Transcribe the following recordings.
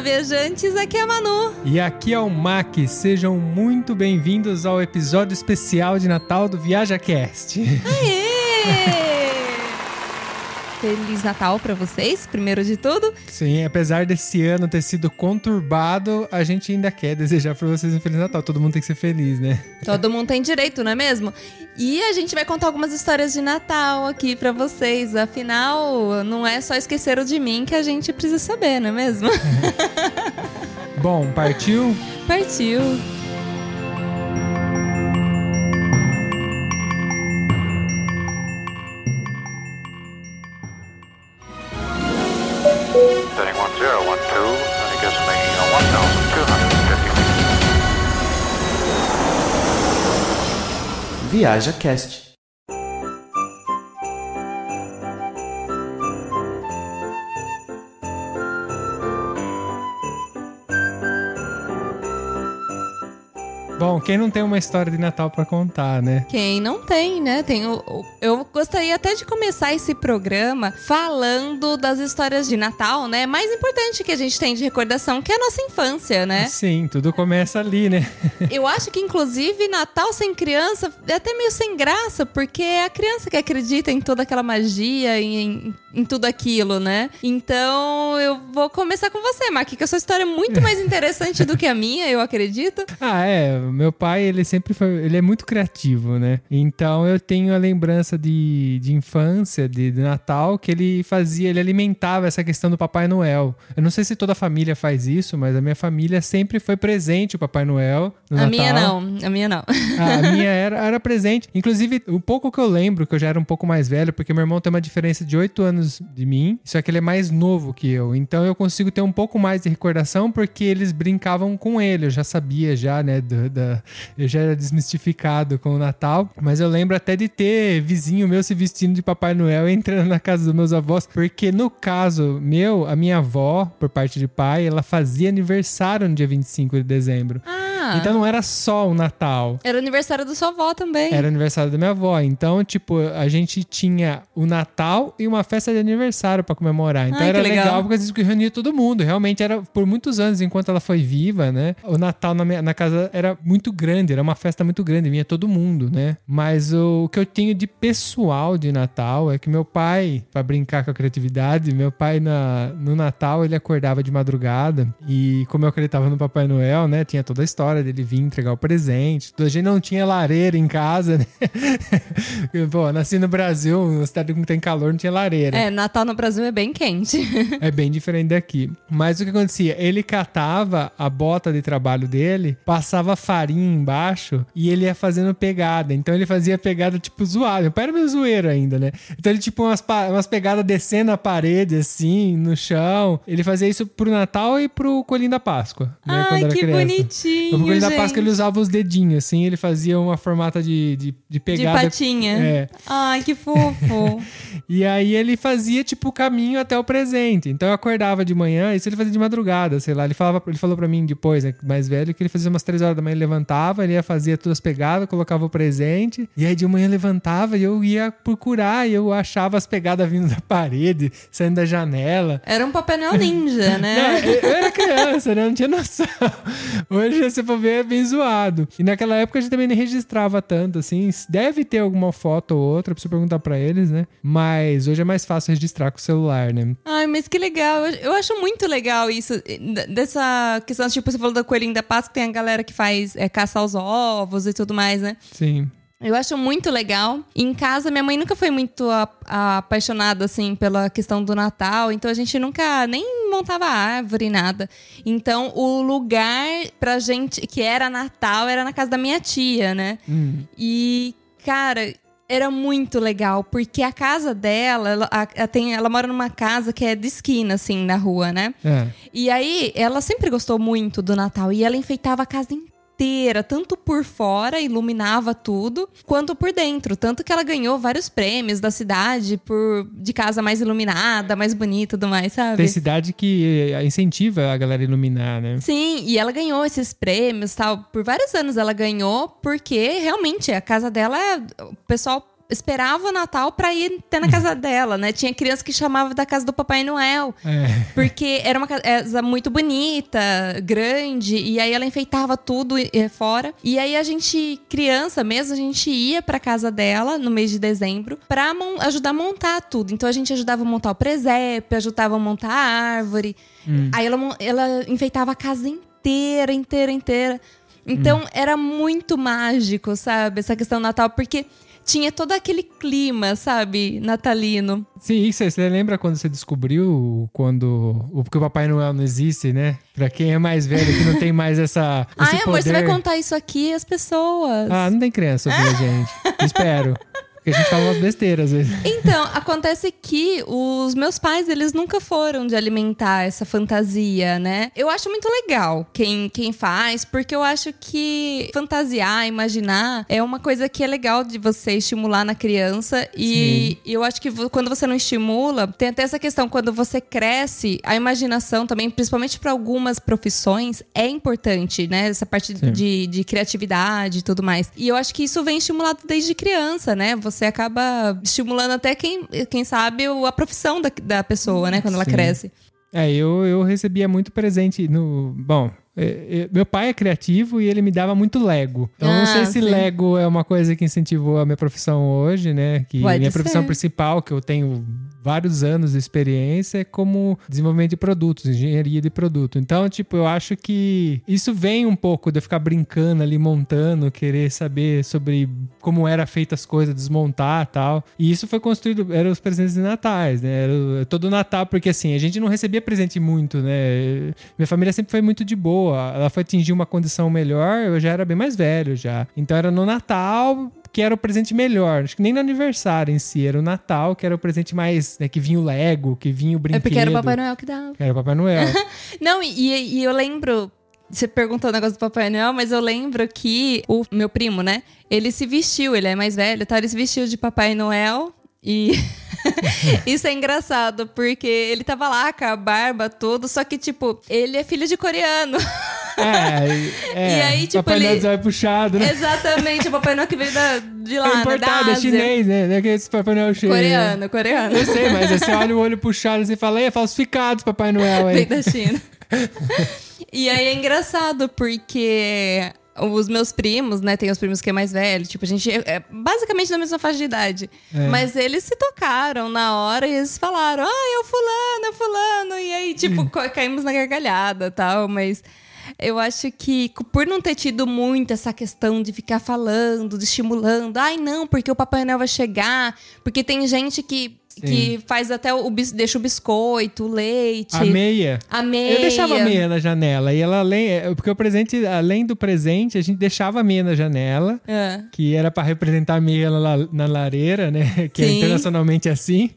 Olá, viajantes, aqui é a Manu. E aqui é o Mac. Sejam muito bem-vindos ao episódio especial de Natal do ViajaCast. Aê! Feliz Natal para vocês, primeiro de tudo. Sim, apesar desse ano ter sido conturbado, a gente ainda quer desejar para vocês um Feliz Natal. Todo mundo tem que ser feliz, né? Todo mundo tem direito, não é mesmo? E a gente vai contar algumas histórias de Natal aqui para vocês. Afinal, não é só esqueceram de mim que a gente precisa saber, não é mesmo? Bom, partiu? Partiu. Viaja Cast. Bom, quem não tem uma história de Natal para contar, né? Quem não tem, né? Tem o, o- eu gostaria até de começar esse programa falando das histórias de Natal, né? Mais importante que a gente tem de recordação, que é a nossa infância, né? Sim, tudo começa ali, né? Eu acho que, inclusive, Natal sem criança é até meio sem graça, porque é a criança que acredita em toda aquela magia, em, em tudo aquilo, né? Então, eu vou começar com você, Maqui, que a sua história é muito mais interessante do que a minha, eu acredito. Ah, é. Meu pai, ele sempre foi. Ele é muito criativo, né? Então eu tenho a lembrança de, de infância, de, de Natal, que ele fazia, ele alimentava essa questão do Papai Noel. Eu não sei se toda a família faz isso, mas a minha família sempre foi presente o Papai Noel. No a Natal. minha não, a minha não. Ah, a minha era, era presente. Inclusive, o pouco que eu lembro, que eu já era um pouco mais velho, porque meu irmão tem uma diferença de 8 anos de mim, só que ele é mais novo que eu. Então eu consigo ter um pouco mais de recordação, porque eles brincavam com ele. Eu já sabia, já, né? do- da, eu já era desmistificado com o Natal. Mas eu lembro até de ter vizinho meu se vestindo de Papai Noel entrando na casa dos meus avós. Porque no caso meu, a minha avó, por parte de pai, ela fazia aniversário no dia 25 de dezembro. Ah, Então não era só o Natal. era o aniversário da sua avó também. Era aniversário da minha avó. Então, tipo, a gente tinha o Natal e uma festa de aniversário pra comemorar. Então Ai, era legal. legal porque isso que reunia todo mundo. Realmente era por muitos anos, enquanto ela foi viva, né? O Natal na, minha- na casa era muito grande, era uma festa muito grande, vinha todo mundo, né? Mas o, que eu tenho de pessoal de Natal é que meu pai, pra brincar com a criatividade, meu pai na, no Natal ele acordava de madrugada e como eu acreditava no Papai Noel, né? Tinha toda a história dele vir entregar o presente. A gente não tinha lareira em casa, né? Pô, nasci no Brasil, uma cidade que tem calor, não tinha lareira. É, Natal no Brasil é bem quente. É bem diferente daqui. Mas o que acontecia? Ele catava a bota de trabalho dele, passava farinha embaixo e ele ia fazendo pegada. Então ele fazia pegada tipo zoada. Meu pai era meio zoeiro ainda, né? Então ele tipo umas, umas pegadas descendo a parede assim, no chão. Ele fazia isso pro Natal e pro Coelhinho da Páscoa. Né, Ai, quando era que criança. bonitinho, No Coelhinho da gente. Páscoa ele usava os dedinhos assim, ele fazia uma formata de, de, de De pegada. patinha. É. Ai, que fofo. E aí ele fazia, tipo, o caminho até o presente. Então eu acordava de manhã, isso ele fazia de madrugada, sei lá. Ele, falava, ele falou pra mim depois, né, mais velho, que ele fazia umas três horas da manhã, ele levantava, ele ia fazer todas as pegadas, colocava o presente. E aí de manhã eu levantava e eu ia procurar, e eu achava as pegadas vindo da parede, saindo da janela. Era um Papai Noel ninja, Não, né? eu eu era criança, né? Não tinha noção. Hoje, se for ver, é bem zoado. E naquela época a gente também nem registrava tanto, assim. Deve ter alguma foto ou outra, preciso perguntar pra eles, né? Mas hoje é mais fácil registrar com o celular, né? Ai, mas que legal. Eu, acho muito legal isso. eh, Dessa questão, tipo, você falou da coelhinha da Páscoa, tem a galera que faz é, caça aos ovos e tudo mais, né? Sim. Eu acho muito legal. Em casa, minha mãe nunca foi muito a- a- apaixonada, assim, pela questão do Natal. Então, a gente nunca nem montava árvore, nada. Então, o lugar pra gente, que era Natal, era na casa da minha tia, né? Hum. E, cara, era muito legal, porque a casa dela, ela, a- tem, ela mora numa casa que é de esquina, assim, na rua, né? É. E aí, ela sempre gostou muito do Natal e ela enfeitava a casa inteira, tanto por fora, iluminava tudo, quanto por dentro. Tanto que ela ganhou vários prêmios da cidade por de casa mais iluminada, mais bonita e tudo mais, sabe? Tem cidade que eh, incentiva a galera a iluminar, né? Sim, e ela ganhou esses prêmios tal. Por vários anos ela ganhou, porque realmente a casa dela, o pessoal esperava o Natal pra ir até na casa dela, né? Tinha criança que chamava da casa do Papai Noel. É. Porque era uma casa muito bonita, grande, e aí ela enfeitava tudo eh, fora. E aí a gente, criança mesmo, a gente ia pra casa dela no mês de dezembro pra ajudar a montar tudo. Então a gente ajudava a montar o presépio, ajudava a montar a árvore. Aí ela, ela enfeitava a casa inteira, inteira, inteira. Então era muito mágico, sabe? Essa questão do Natal, porque tinha todo aquele clima, sabe? Natalino. Sim, você, você lembra quando você descobriu quando o porque o Papai Noel não existe, né? Pra quem é mais velho que não tem mais essa Ai, amor, você vai poder. contar isso aqui às pessoas. Ah, não tem criança ouvindo a gente. Espero. Porque a gente fala umas besteiras às vezes. Então, acontece que os meus pais, eles nunca foram de alimentar essa fantasia, né? Eu acho muito legal quem, quem faz, porque eu acho que fantasiar, imaginar, é uma coisa que é legal de você estimular na criança. E eu acho que quando você não estimula, tem até essa questão, quando você cresce, a imaginação também, principalmente para algumas profissões, é importante, né? Essa parte Sim. de, de criatividade e tudo mais. E eu acho que isso vem estimulado desde criança, né? Você acaba estimulando até quem, quem sabe a profissão da, da pessoa, né? Quando ela Sim. cresce. É, eu, eu recebia muito presente no. Bom, é, é, meu pai é criativo e ele me dava muito Lego. Então, não Ah, sei se sim. Lego é uma coisa que incentivou a minha profissão hoje, né? Que Pode minha profissão ser. principal, que eu tenho vários anos de experiência, é como desenvolvimento de produtos, engenharia de produto. Então, tipo, eu acho que isso vem um pouco de eu ficar brincando ali, montando, querer saber sobre como era feita as coisas, desmontar tal. E isso foi construído, eram os presentes de natais, né? Era o- todo Natal, porque assim, a gente não recebia presente muito, né? Minha família sempre foi muito de boa. Ela foi atingir uma condição melhor, eu já era bem mais velho já. Então era no Natal que era o presente melhor. Acho que nem no aniversário em si, era o Natal que era o presente mais, né, que vinha o Lego, que vinha o É brinquedo. porque era o Papai Noel que dava. Era o Papai Noel. Não, e, e eu lembro. Você perguntou o negócio do Papai Noel, mas eu lembro que o meu primo, né? Ele se vestiu, ele é mais velho, tá? Ele se vestiu de Papai Noel e. Isso é engraçado, porque ele tava lá com a barba, tudo, só que, tipo, ele é filho de coreano. É, é. E aí, tipo, Papai ele- Noel vai puxado, né? Exatamente, o Papai Noel que veio da, de lá, é né? Da importado, é chinês, né? Não é que esse Papai Noel chinês. Coreano, coreano. Eu sei, mas você olha o olho puxado e você fala, é falsificados, Papai Noel aí. Vem da China. e aí é engraçado, porque os meus primos, né? Tem os primos que é mais velho. Tipo, a gente é é basicamente na mesma faixa de idade. É. Mas eles se tocaram na hora e eles falaram: Ah, é o fulano, é o fulano. E aí, tipo, ca- caímos na gargalhada e tal. Mas eu acho que por não ter tido muito essa questão de ficar falando, de estimulando, ai não, porque o Papai Noel vai chegar, porque tem gente que. Que faz até o deixa o biscoito, o leite. A meia. A meia. Eu deixava a meia na janela. E ela, além, é, porque o presente, além do presente, a gente deixava a meia na janela. É. Que era pra representar a meia na, na lareira, né? Que é Sim. internacionalmente assim.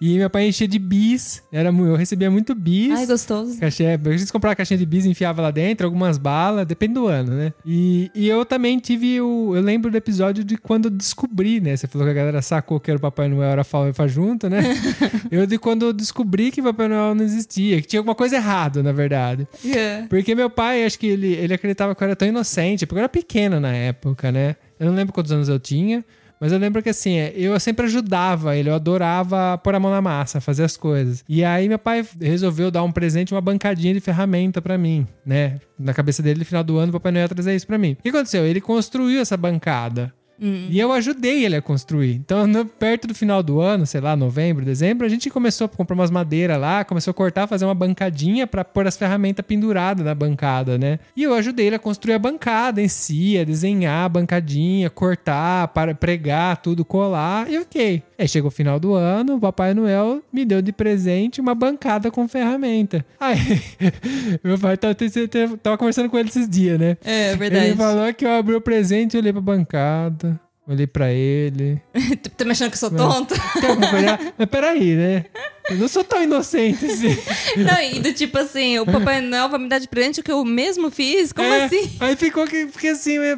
E meu pai enchia de bis. Era, eu recebia muito bis. Ai, gostoso. Caixinha, a gente comprava a caixinha de bis e enfiava lá dentro, algumas balas, depende do ano, né? E, e eu também tive o. Eu lembro do episódio de quando eu descobri, né? Você falou que a galera sacou que era o Papai Noel, era Falfa junto, né? eu de quando eu descobri que Papai Noel não existia, que tinha alguma coisa errada, na verdade. Yeah. Porque meu pai, acho que ele, ele acreditava que eu era tão inocente, porque eu era pequeno na época, né? Eu não lembro quantos anos eu tinha, mas eu lembro que assim, é, eu sempre ajudava ele, eu adorava pôr a mão na massa, fazer as coisas. E aí meu pai resolveu dar um presente, uma bancadinha de ferramenta pra mim, né? Na cabeça dele, no final do ano, o Papai Noel ia trazer isso pra mim. O que aconteceu? Ele construiu essa bancada. E eu ajudei ele a construir. Então, no- perto do final do ano, sei lá, novembro, dezembro, a gente começou a comprar umas madeiras lá, começou a cortar, fazer uma bancadinha pra pôr as ferramentas penduradas na bancada, né? E eu ajudei ele a construir a bancada em si, a desenhar a bancadinha, cortar, para pregar, tudo, colar, e ok. Aí chegou o final do ano, o Papai Noel me deu de presente uma bancada com ferramenta. Aí, meu pai tava, tava conversando com ele esses dias, né? É, verdade. Ele falou que eu abri o presente, eu olhei pra bancada, olhei pra ele. tá me achando que eu sou tonta? Tem alguma coisa? Mas peraí, né? Eu não sou tão inocente assim. Não, e do tipo assim, o Papai Noel vai me dar de presente o que eu mesmo fiz? Como É, assim? Aí ficou que, porque assim, é,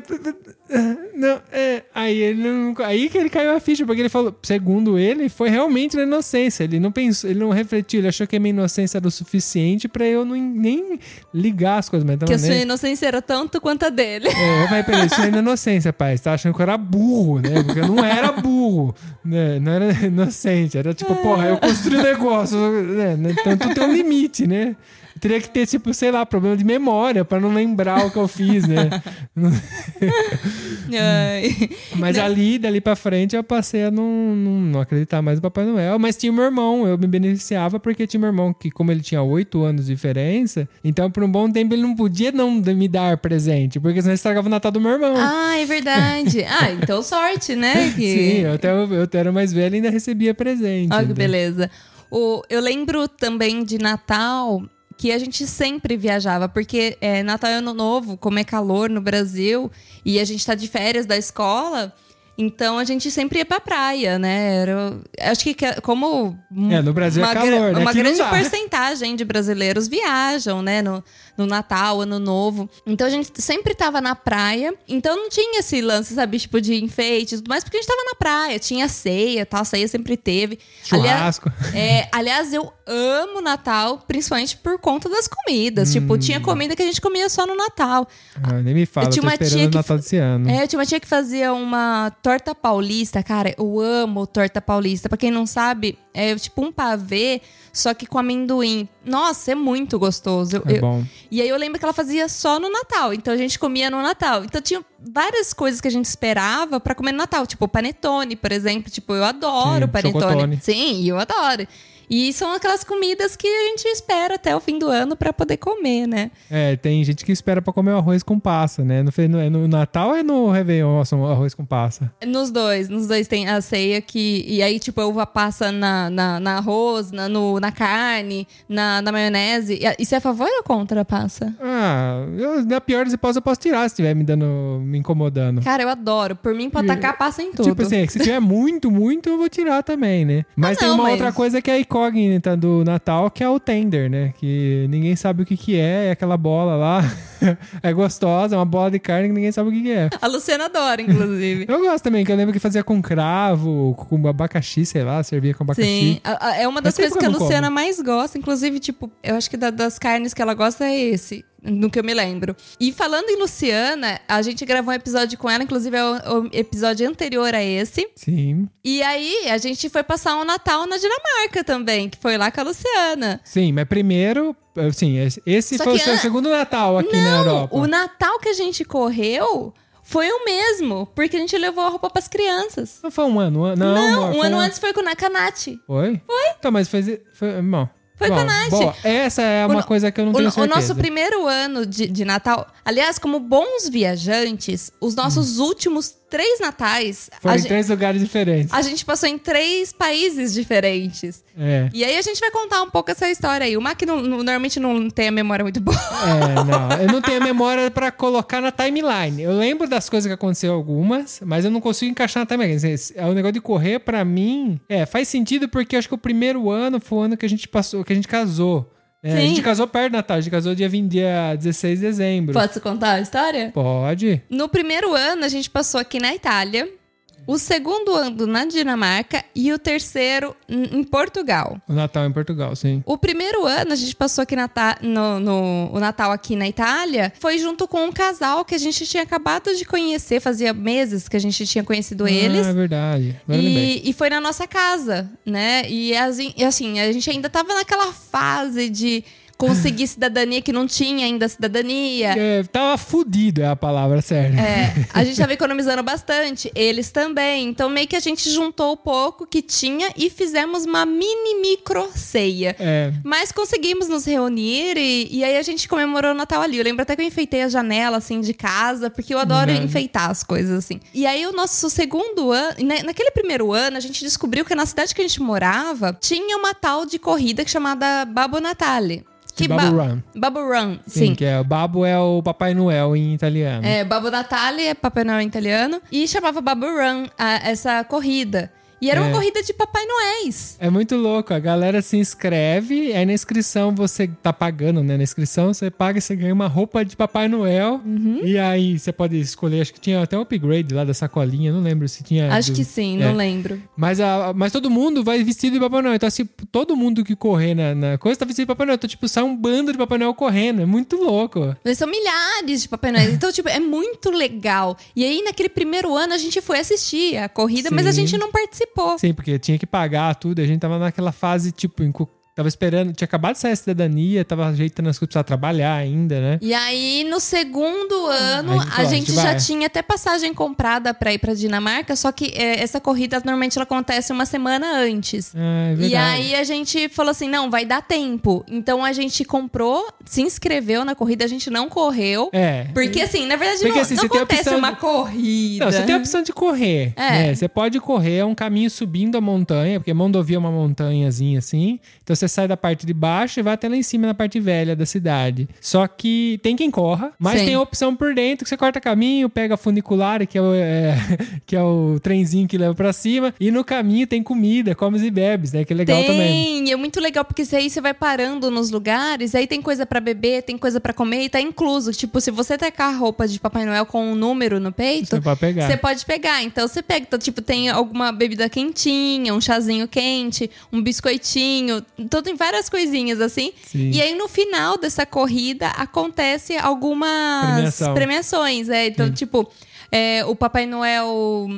Não, é, aí ele não, aí que ele caiu a ficha, porque ele falou, segundo ele, foi realmente na inocência. Ele não pensou, ele não refletiu, ele achou que a minha inocência era o suficiente pra eu não, nem ligar as coisas. Mas Que a sua inocência era tanto quanto a dele. É, mas peraí, isso é inocência, pai. Você tá achando que eu era burro, né? Porque eu não era burro, né? Não era inocente. Era tipo, porra, eu construí um negócio, né? Então tudo tem um limite, né? Teria que ter, tipo, sei lá, problema de memória pra não lembrar o que eu fiz, né? Mas ali, dali pra frente, eu passei a não, não, não acreditar mais no Papai Noel. Mas tinha meu irmão, eu me beneficiava porque tinha meu irmão que, como ele tinha oito anos de diferença, então por um bom tempo ele não podia não me dar presente, porque senão estragava o Natal do meu irmão. Ah, é verdade. Ah, então sorte, né? Que... Sim, eu até eu até era mais velho e ainda recebia presente. Olha que né? beleza. O, eu lembro também de Natal que a gente sempre viajava, porque é, Natal e Ano Novo, como é calor no Brasil e a gente tá de férias da escola, então a gente sempre ia pra praia, né? Era, acho que como É, no Brasil é uma, calor, gra- né? uma Aqui grande porcentagem de brasileiros viajam, né? No, no Natal, Ano Novo. Então a gente sempre tava na praia. Então não tinha esse lance, sabe? Tipo de enfeite e tudo mais, porque a gente tava na praia. Tinha ceia, tal. Ceia sempre teve. Aliás, Churrasco. é, aliás, eu amo Natal, principalmente por conta das comidas. Tipo, tinha Hum. comida que a gente comia só no Natal. Ah, nem me fala, Eu tinha uma tia que Natal desse ano. É, eu tinha uma tia que fazia uma torta paulista, cara. Eu amo torta paulista. Pra quem não sabe, é tipo um pavê, só que com amendoim. Nossa, é muito gostoso. Eu- É eu- bom. E aí eu lembro que ela fazia só no Natal. Então a gente comia no Natal. Então tinha várias coisas que a gente esperava pra comer no Natal. Tipo, panetone, por exemplo. Tipo, eu adoro Sim, panetone. chocotone. Sim, eu adoro. E são aquelas comidas que a gente espera até o fim do ano pra poder comer, né? É, tem gente que espera pra comer o arroz com passa, né? No, no, é no Natal ou é no Réveillon arroz com passa? Nos dois, nos dois tem a ceia que. E aí, tipo, a uva passa na, na, na arroz, na, no, na carne, na, na maionese. E, você é a favor ou contra a passa? Ah, eu, na pior das hipóteses eu posso tirar se estiver me dando, me incomodando. Cara, eu adoro. Por mim, pode tacar passa em tudo. Tipo assim, é que se tiver muito, muito, eu vou tirar também, né? Mas Ah, tem não, uma mas- outra coisa que é incógnita do Natal, que é o tender, né? Que ninguém sabe o que que é, é aquela bola lá. é gostosa, é uma bola de carne que ninguém sabe o que que é. A Luciana adora, inclusive. Eu gosto também, que eu lembro que fazia com cravo, com abacaxi, sei lá, servia com abacaxi. Sim, é uma das Faz coisas que a Luciana como. mais gosta. Inclusive, tipo, eu acho que da- das carnes que ela gosta é esse. No que eu me lembro. E falando em Luciana, a gente gravou um episódio com ela, inclusive é o, episódio anterior a esse. Sim. E aí, a gente foi passar um Natal na Dinamarca também, que foi lá com a Luciana. Sim, mas primeiro, assim, esse- Só foi o seu segundo Natal aqui na Não, Europa. o Natal que a gente correu foi o mesmo, porque a gente levou a roupa pras crianças. Não foi um ano, um não, Não, amor, um ano antes foi com o Nakanati. Foi? Foi. Então, mas foi. foi bom. Foi bom, com a Nath. Boa. Essa é uma no- coisa que eu não O, tenho o certeza. nosso primeiro ano de, de Natal, aliás, como bons viajantes, os nossos últimos três natais. Foi a, em três lugares diferentes. a gente passou em três países diferentes. É. E aí a gente vai contar um pouco essa história aí. O Mac não- não- normalmente não tem a memória muito boa. É, não. Eu não tenho a memória pra colocar na timeline. Eu lembro das coisas que aconteceram algumas, mas eu não consigo encaixar na timeline. É o negócio de correr, pra mim, é, faz sentido porque eu acho que o primeiro ano foi o ano que a gente passou, que a gente casou. É, a gente casou perto do Natal, a gente casou dia, 20, dia 16 de dezembro. Posso contar a história? Pode. No primeiro ano, a gente passou aqui na Itália. O segundo ano na Dinamarca e o terceiro em Portugal. O Natal em Portugal, sim. O primeiro ano a gente passou aqui na ta- no, no- o Natal aqui na Itália foi junto com um casal que a gente tinha acabado de conhecer, fazia meses que a gente tinha conhecido eles. Ah, é verdade. E, e foi na nossa casa, né? E assim, e assim, a gente ainda tava naquela fase de conseguir cidadania que não tinha ainda cidadania. É, tava fudido é a palavra certa. É, a gente tava economizando bastante, eles também. Então, meio que a gente juntou o pouco que tinha e fizemos uma mini micro ceia. É. Mas conseguimos nos reunir e, e aí a gente comemorou o Natal ali. Eu lembro até que eu enfeitei a janela, assim, de casa, porque eu adoro Uhum. enfeitar as coisas, assim. E aí o nosso segundo ano, na- naquele primeiro ano, a gente descobriu que na cidade que a gente morava, tinha uma tal de corrida chamada Babbo Natale. De ba- Babbo Run. Run, Sim, sim. que é Babo é o Papai Noel em italiano. É, Babbo Natale é Papai Noel em italiano. E chamava Babbo Run a- essa corrida. E era uma É. corrida de Papai Noéis. É muito louco. A galera se inscreve, aí na inscrição você tá pagando, né? Na inscrição você paga e você ganha uma roupa de Papai Noel. Uhum. E aí você pode escolher, acho que tinha até um upgrade lá da sacolinha, não lembro se tinha. Acho do- que sim, é. não lembro. Mas, a, mas todo mundo vai vestido de Papai Noel. Então, assim, todo mundo que correr na, na coisa tá vestido de Papai Noel. Então, tipo, sai um bando de Papai Noel correndo. É muito louco. Mas são milhares de Papai Noel. Então, tipo, é muito legal. E aí, naquele primeiro ano, a gente foi assistir a corrida, mas a Sim. gente não participou. Sim, porque tinha que pagar tudo. A gente tava naquela fase, tipo, tava esperando. Tinha acabado de sair a cidadania, tava ajeitando as coisas, precisava trabalhar ainda, né? E aí, no segundo ano, a gente falou, a gente já vai. tinha até passagem comprada pra ir pra Dinamarca, só que é, essa corrida normalmente ela acontece uma semana antes. Ah, é E verdade. aí a gente falou assim: não, vai dar tempo. Então a gente comprou, se inscreveu na corrida, a gente não correu. É. Porque assim, na verdade, Porque, não, assim, não acontece uma de- corrida. Não, você tem a opção de correr. É. né? Você pode correr, é um caminho subindo a montanha, porque Mondovia é uma montanhazinha assim. Então você sai da parte de baixo e vai até lá em cima na parte velha da cidade. Só que tem quem corra, mas Sim. tem opção por dentro que você corta caminho, pega a funicular, que é o, é, que é o trenzinho que leva pra cima, e no caminho tem comida, comes e bebes, né? Que é legal tem, também. e é muito legal porque aí você vai parando nos lugares, aí tem coisa pra beber, tem coisa pra comer e tá incluso. Tipo, se você tacar a roupa de Papai Noel com um número no peito, Você pode pegar. Você pode pegar. Então você pega, então, tipo, tem alguma bebida quentinha, um chazinho quente, um biscoitinho, tudo em várias coisinhas assim. Sim. E aí no final dessa corrida acontece algumas Premiação. premiações, é. Então, tipo, é, o Papai Noel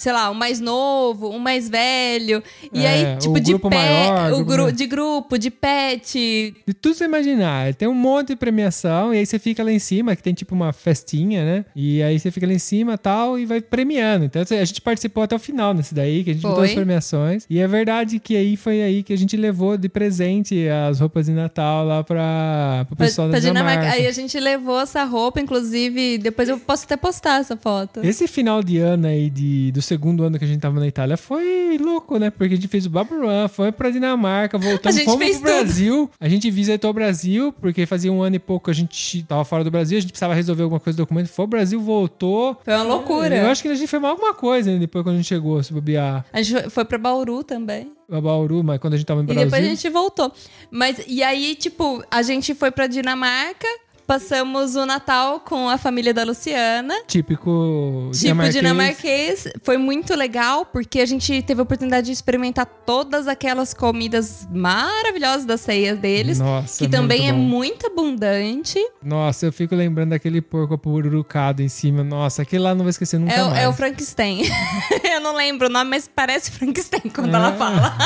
sei lá, o mais novo, o mais velho. E É, aí, tipo, de grupo pé, maior, o grupo de grupo, de pet. De tudo você imaginar. Tem um monte de premiação, e aí você fica lá em cima, que tem tipo uma festinha, né? E aí você fica lá em cima tal, e vai premiando. Então a gente participou até o final nesse daí, que a gente Foi. as premiações. E é verdade que aí foi aí que a gente levou de presente as roupas de Natal lá pra, pro Pra, pessoal pra da Dinamarca. Dinamarca. Aí a gente levou essa roupa, inclusive, depois eu posso até postar essa foto. Esse final de ano aí, de, do segundo ano que a gente tava na Itália, foi louco, né? Porque a gente fez o Babu Run, foi pra Dinamarca, voltamos, fomos pro Brasil. A gente visitou o Brasil, porque fazia um ano e pouco que a gente tava fora do Brasil, a gente precisava resolver alguma coisa do documento. Foi pro Brasil, voltou. Foi uma loucura. Eu acho que a gente fez mais alguma coisa né, depois quando a gente chegou, se bobear A gente foi- pra Bauru também. a Bauru, mas quando a gente tava no E Brasil. depois a gente voltou. Mas, e aí, tipo, a gente foi pra Dinamarca, passamos o Natal com a família da Luciana. Típico Tipo, dinamarquês. dinamarquês. Foi muito legal, porque a gente teve a oportunidade de experimentar todas aquelas comidas maravilhosas das ceias deles. Nossa, que também é bom. muito abundante. Nossa, eu fico lembrando daquele porco pururucado em cima. Nossa, aquele lá não vou esquecer nunca É, mais. é o Frankenstein. Eu não lembro o nome, mas parece Frankenstein quando É. ela fala.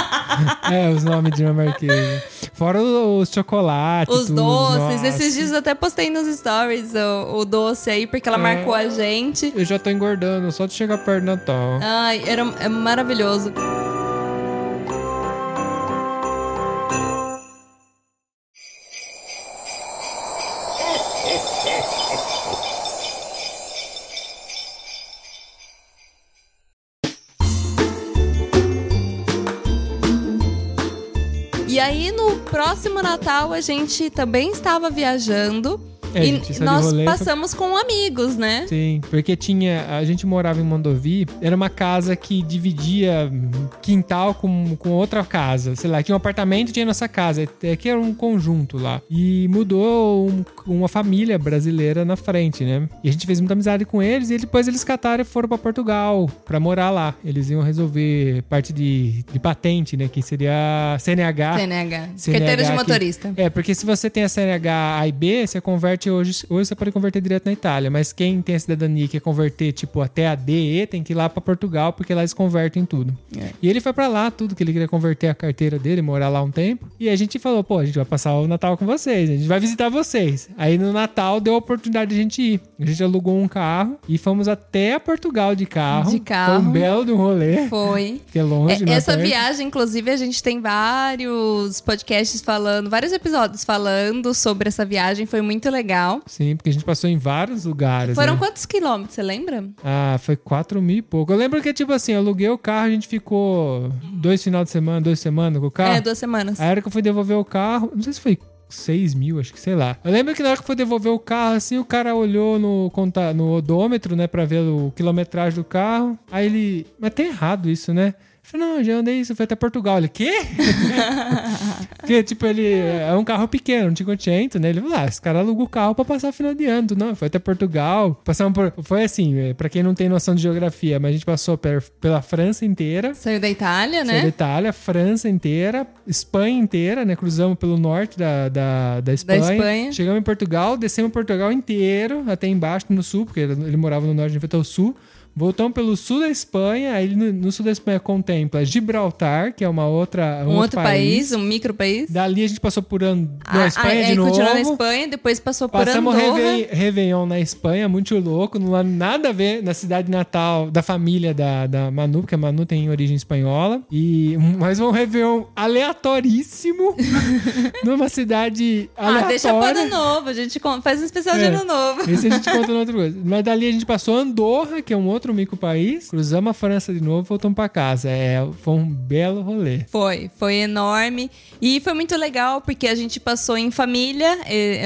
É, os nomes dinamarqueses. Fora os chocolates. Os tudo, doces. nossa. Esses dias eu até postei nos stories o, o doce aí, porque ela É. marcou a gente. Eu já tô engordando, só de chegar perto do Natal. Ai, era é maravilhoso. E aí, no próximo Natal, a gente também estava viajando. É, e nós rolê, foi- passamos com amigos, né? Sim, porque tinha. A gente morava em Mondovi, era uma casa que dividia quintal com, com outra casa. Sei lá, tinha um apartamento e tinha nossa casa. É que era um conjunto lá. E mudou um- uma família brasileira na frente, né? E a gente fez muita amizade com eles e depois eles cataram e foram pra Portugal pra morar lá. Eles iam resolver parte de, de patente, né? Que seria CNH. CNH. CNH Carteira de que- motorista. É, porque se você tem a CNH A e B, você converte hoje. Hoje você pode converter direto na Itália. Mas quem tem a cidadania e quer converter, tipo, até a D e E, tem que ir lá pra Portugal, porque lá eles convertem tudo. É. E ele foi pra lá, tudo, que ele queria converter a carteira dele, morar lá um tempo. E a gente falou, pô, a gente vai passar o Natal com vocês, a gente vai visitar vocês. Aí no Natal deu a oportunidade de a gente ir. A gente alugou um carro e fomos até Portugal de carro. De carro. Foi um belo de um rolê. Foi. Que é longe, É, não é essa perto. viagem, inclusive, a gente tem vários podcasts falando, vários episódios falando sobre essa viagem. Foi muito legal. Sim, porque a gente passou em vários lugares. Foram né? quantos quilômetros, você lembra? Ah, foi 4 mil e pouco. Eu lembro que, tipo assim, eu aluguei o carro, a gente ficou dois final de semana, duas semanas com o carro. É, duas semanas. A hora que eu fui devolver o carro, não sei se foi 6 mil, acho que sei lá. Eu lembro que na hora que eu fui devolver o carro, assim, o cara olhou no, conta, no odômetro, né, pra ver o quilometragem do carro. Aí ele. Mas tem errado isso, né? Eu falei, não, já andei isso, foi até Portugal. Ele, quê? Porque, tipo, ele é um carro pequeno, um 500, né? Ele falou, ah, esse cara aluga o carro pra passar o final de ano. Não, foi até Portugal. Passamos por... Foi assim, é, pra quem não tem noção de geografia, mas a gente passou per- pela França inteira. Saiu da Itália, Saiu da né? Itália, França inteira, Espanha inteira, né? Cruzamos pelo norte da, da, da, Espanha. Espanha. Chegamos em Portugal, descemos Portugal inteiro, até embaixo no sul, porque ele, ele morava no norte, a gente foi até o sul. Voltamos pelo sul da Espanha, aí no, no sul da Espanha contempla Gibraltar, que é uma outra, Um outro país, um micro país. Dali a gente passou por An- Ah, na Espanha ah, de novo. continuou na Espanha, depois passou por Passamos Andorra. Réveillon, Réveillon na Espanha, muito louco, não há nada a ver na cidade natal da família da, da Manu, porque a Manu tem origem espanhola. E mais um Réveillon aleatoríssimo numa cidade Ah, aleatória. deixa pro ano novo. A gente faz um especial de É. ano novo. Esse a gente conta em outra coisa. Mas dali a gente passou Andorra, que é um outro mico país, cruzamos a França de novo e voltamos pra casa. É, foi um belo rolê. Foi, foi enorme. E foi muito legal porque a gente passou em família,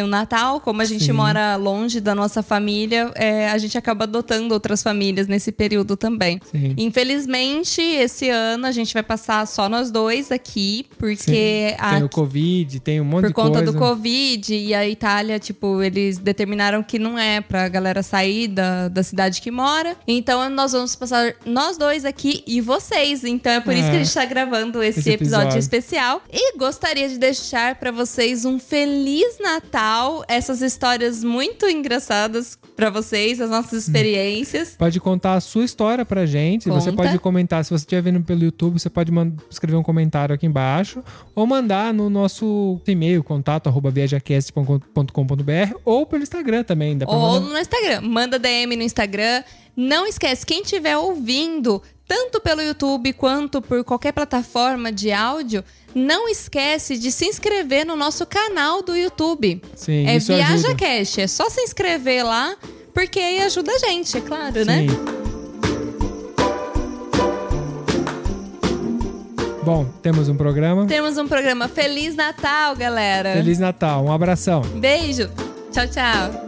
o Natal, como a gente Sim. mora longe da nossa família, é, a gente acaba adotando outras famílias nesse período também. Sim. Infelizmente, esse ano a gente vai passar só nós dois aqui, porque a- Tem o Covid, tem um monte por de conta coisa. do Covid e a Itália, tipo, eles determinaram que não é pra galera sair da, da cidade que mora. Então nós vamos passar nós dois aqui e vocês. Então é por isso É. que a gente tá gravando esse, Esse episódio. episódio. especial. E gostaria de deixar pra vocês um feliz Natal, essas histórias muito engraçadas pra vocês, as nossas experiências. Pode contar a sua história pra gente. Você Conta. pode comentar. Se você estiver vendo pelo YouTube, você pode escrever um comentário aqui embaixo. Ou mandar no nosso e-mail, contato arroba viajacast.com.br ou pelo Instagram também. Dá Ou mandar. no Instagram. Manda DM no Instagram. Não esquece, quem estiver ouvindo, tanto pelo YouTube quanto por qualquer plataforma de áudio, não esquece de se inscrever no nosso canal do YouTube. Sim, é isso Viaja ajuda. Cash. É só se inscrever lá, porque aí ajuda a gente, é claro, né? Sim. Bom, temos um programa. Temos um programa Feliz Natal, galera. Feliz Natal, um abração. Beijo. Tchau, tchau.